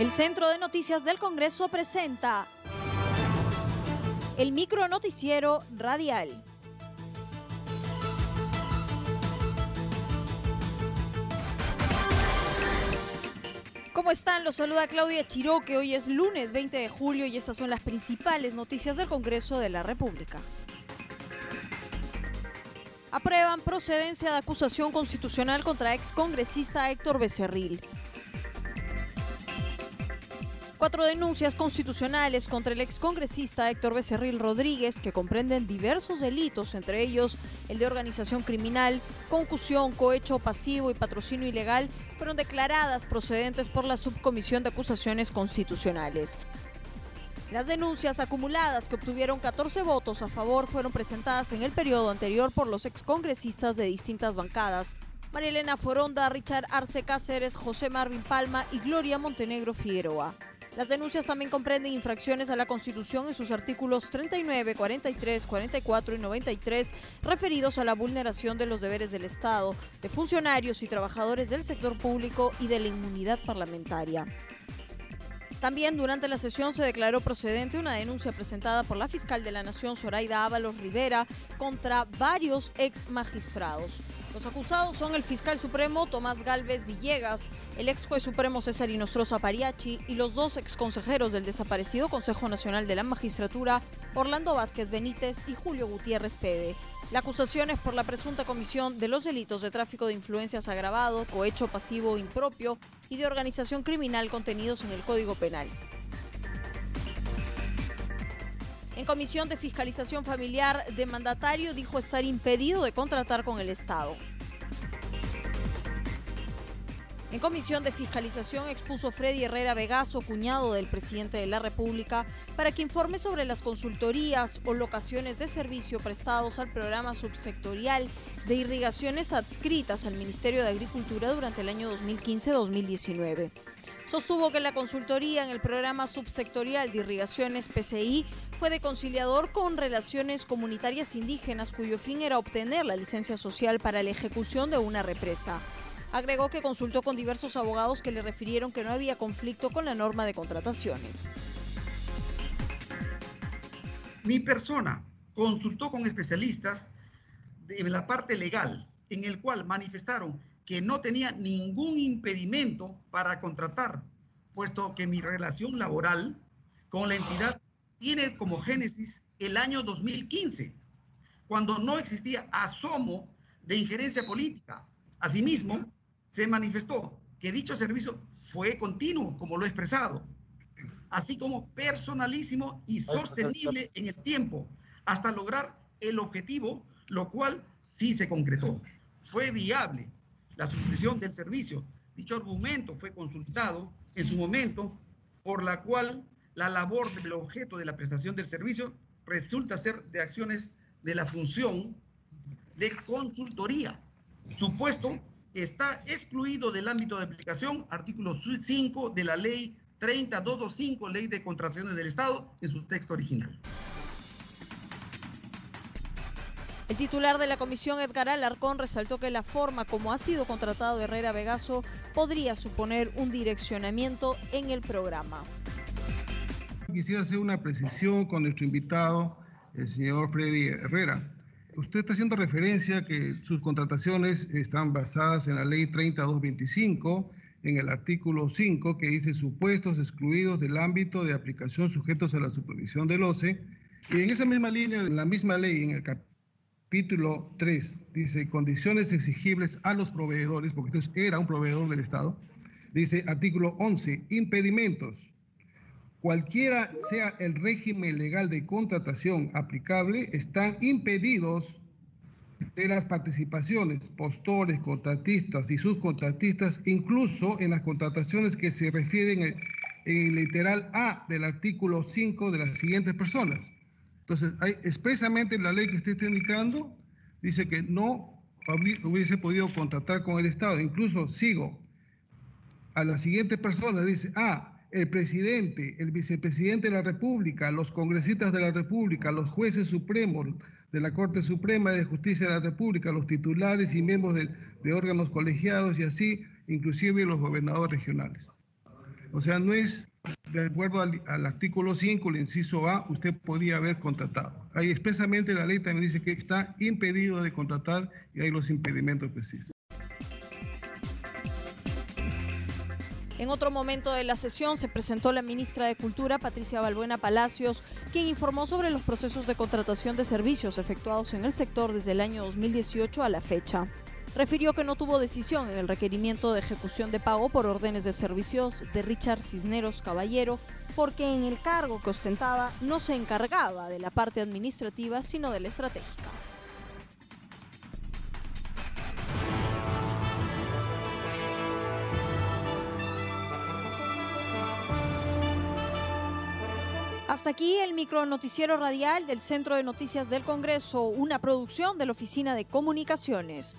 El Centro de Noticias del Congreso presenta el micro noticiero radial. ¿Cómo están? Los saluda Claudia Chiroque. Hoy es lunes 20 de julio y estas son las principales noticias del Congreso de la República. Aprueban procedencia de acusación constitucional contra ex congresista Héctor Becerril. Cuatro denuncias constitucionales contra el excongresista Héctor Becerril Rodríguez, que comprenden diversos delitos, entre ellos el de organización criminal, concusión, cohecho pasivo y patrocinio ilegal, fueron declaradas procedentes por la Subcomisión de Acusaciones Constitucionales. Las denuncias acumuladas que obtuvieron 14 votos a favor fueron presentadas en el periodo anterior por los excongresistas de distintas bancadas. María Foronda, Richard Arce Cáceres, José Marvin Palma y Gloria Montenegro Figueroa. Las denuncias también comprenden infracciones a la Constitución en sus artículos 39, 43, 44 y 93 referidos a la vulneración de los deberes del Estado, de funcionarios y trabajadores del sector público y de la inmunidad parlamentaria. También durante la sesión se declaró procedente una denuncia presentada por la fiscal de la Nación, Zoraida Ábalos Rivera, contra varios ex magistrados. Los acusados son el fiscal supremo Tomás Galvez Villegas, el ex juez supremo César Inostroza Pariachi y los dos ex consejeros del desaparecido Consejo Nacional de la Magistratura, Orlando Vázquez Benítez y Julio Gutiérrez Pede. La acusación es por la presunta comisión de los delitos de tráfico de influencias agravado, cohecho pasivo impropio y de organización criminal contenidos en el Código Penal. En comisión de fiscalización familiar de mandatario dijo estar impedido de contratar con el Estado. En comisión de fiscalización expuso Freddy Herrera Vegaso, cuñado del presidente de la República, para que informe sobre las consultorías o locaciones de servicio prestados al programa subsectorial de irrigaciones adscritas al Ministerio de Agricultura durante el año 2015-2019. Sostuvo que la consultoría en el programa subsectorial de irrigaciones PCI fue de conciliador con relaciones comunitarias indígenas cuyo fin era obtener la licencia social para la ejecución de una represa. Agregó que consultó con diversos abogados que le refirieron que no había conflicto con la norma de contrataciones. Mi persona consultó con especialistas de la parte legal, en el cual manifestaron que no tenía ningún impedimento para contratar, puesto que mi relación laboral con la entidad tiene como génesis el año 2015, cuando no existía asomo de injerencia política. Asimismo, se manifestó que dicho servicio fue continuo, como lo he expresado, así como personalísimo y sostenible en el tiempo, hasta lograr el objetivo, lo cual sí se concretó. Fue viable la suspensión del servicio. Dicho argumento fue consultado en su momento, por la cual la labor del objeto de la prestación del servicio resulta ser de acciones de la función de consultoría. Supuesto está excluido del ámbito de aplicación artículo 5 de la ley 30225, ley de contrataciones del Estado, en su texto original. El titular de la comisión, Edgar Alarcón, resaltó que la forma como ha sido contratado Herrera Vegaso podría suponer un direccionamiento en el programa. Quisiera hacer una precisión con nuestro invitado, el señor Freddy Herrera. Usted está haciendo referencia a que sus contrataciones están basadas en la ley 30225, en el artículo 5, que dice supuestos excluidos del ámbito de aplicación sujetos a la supervisión del OCE. Y en esa misma línea, en la misma ley, en el capítulo capítulo 3 dice condiciones exigibles a los proveedores, porque entonces era un proveedor del Estado. Dice artículo 11, impedimentos. Cualquiera sea el régimen legal de contratación aplicable, están impedidos de las participaciones, postores, contratistas y subcontratistas, incluso en las contrataciones que se refieren en el literal A del artículo 5 de las siguientes personas entonces, expresamente la ley que usted está indicando dice que no hubiese podido contratar con el Estado. Incluso sigo a la siguiente persona, dice, ah, el presidente, el vicepresidente de la República, los congresistas de la República, los jueces supremos de la Corte Suprema de Justicia de la República, los titulares y miembros de, de órganos colegiados y así, inclusive los gobernadores regionales. O sea, no es de acuerdo al, artículo 5, el inciso A, usted podía haber contratado. Ahí expresamente la ley también dice que está impedido de contratar y hay los impedimentos precisos. En otro momento de la sesión se presentó la ministra de Cultura, Patricia Balbuena Palacios, quien informó sobre los procesos de contratación de servicios efectuados en el sector desde el año 2018 a la fecha. Refirió que no tuvo decisión en el requerimiento de ejecución de pago por órdenes de servicios de Richard Cisneros Caballero, porque en el cargo que ostentaba no se encargaba de la parte administrativa, sino de la estratégica. Hasta aquí el micro noticiero radial del Centro de Noticias del Congreso, una producción de la Oficina de Comunicaciones.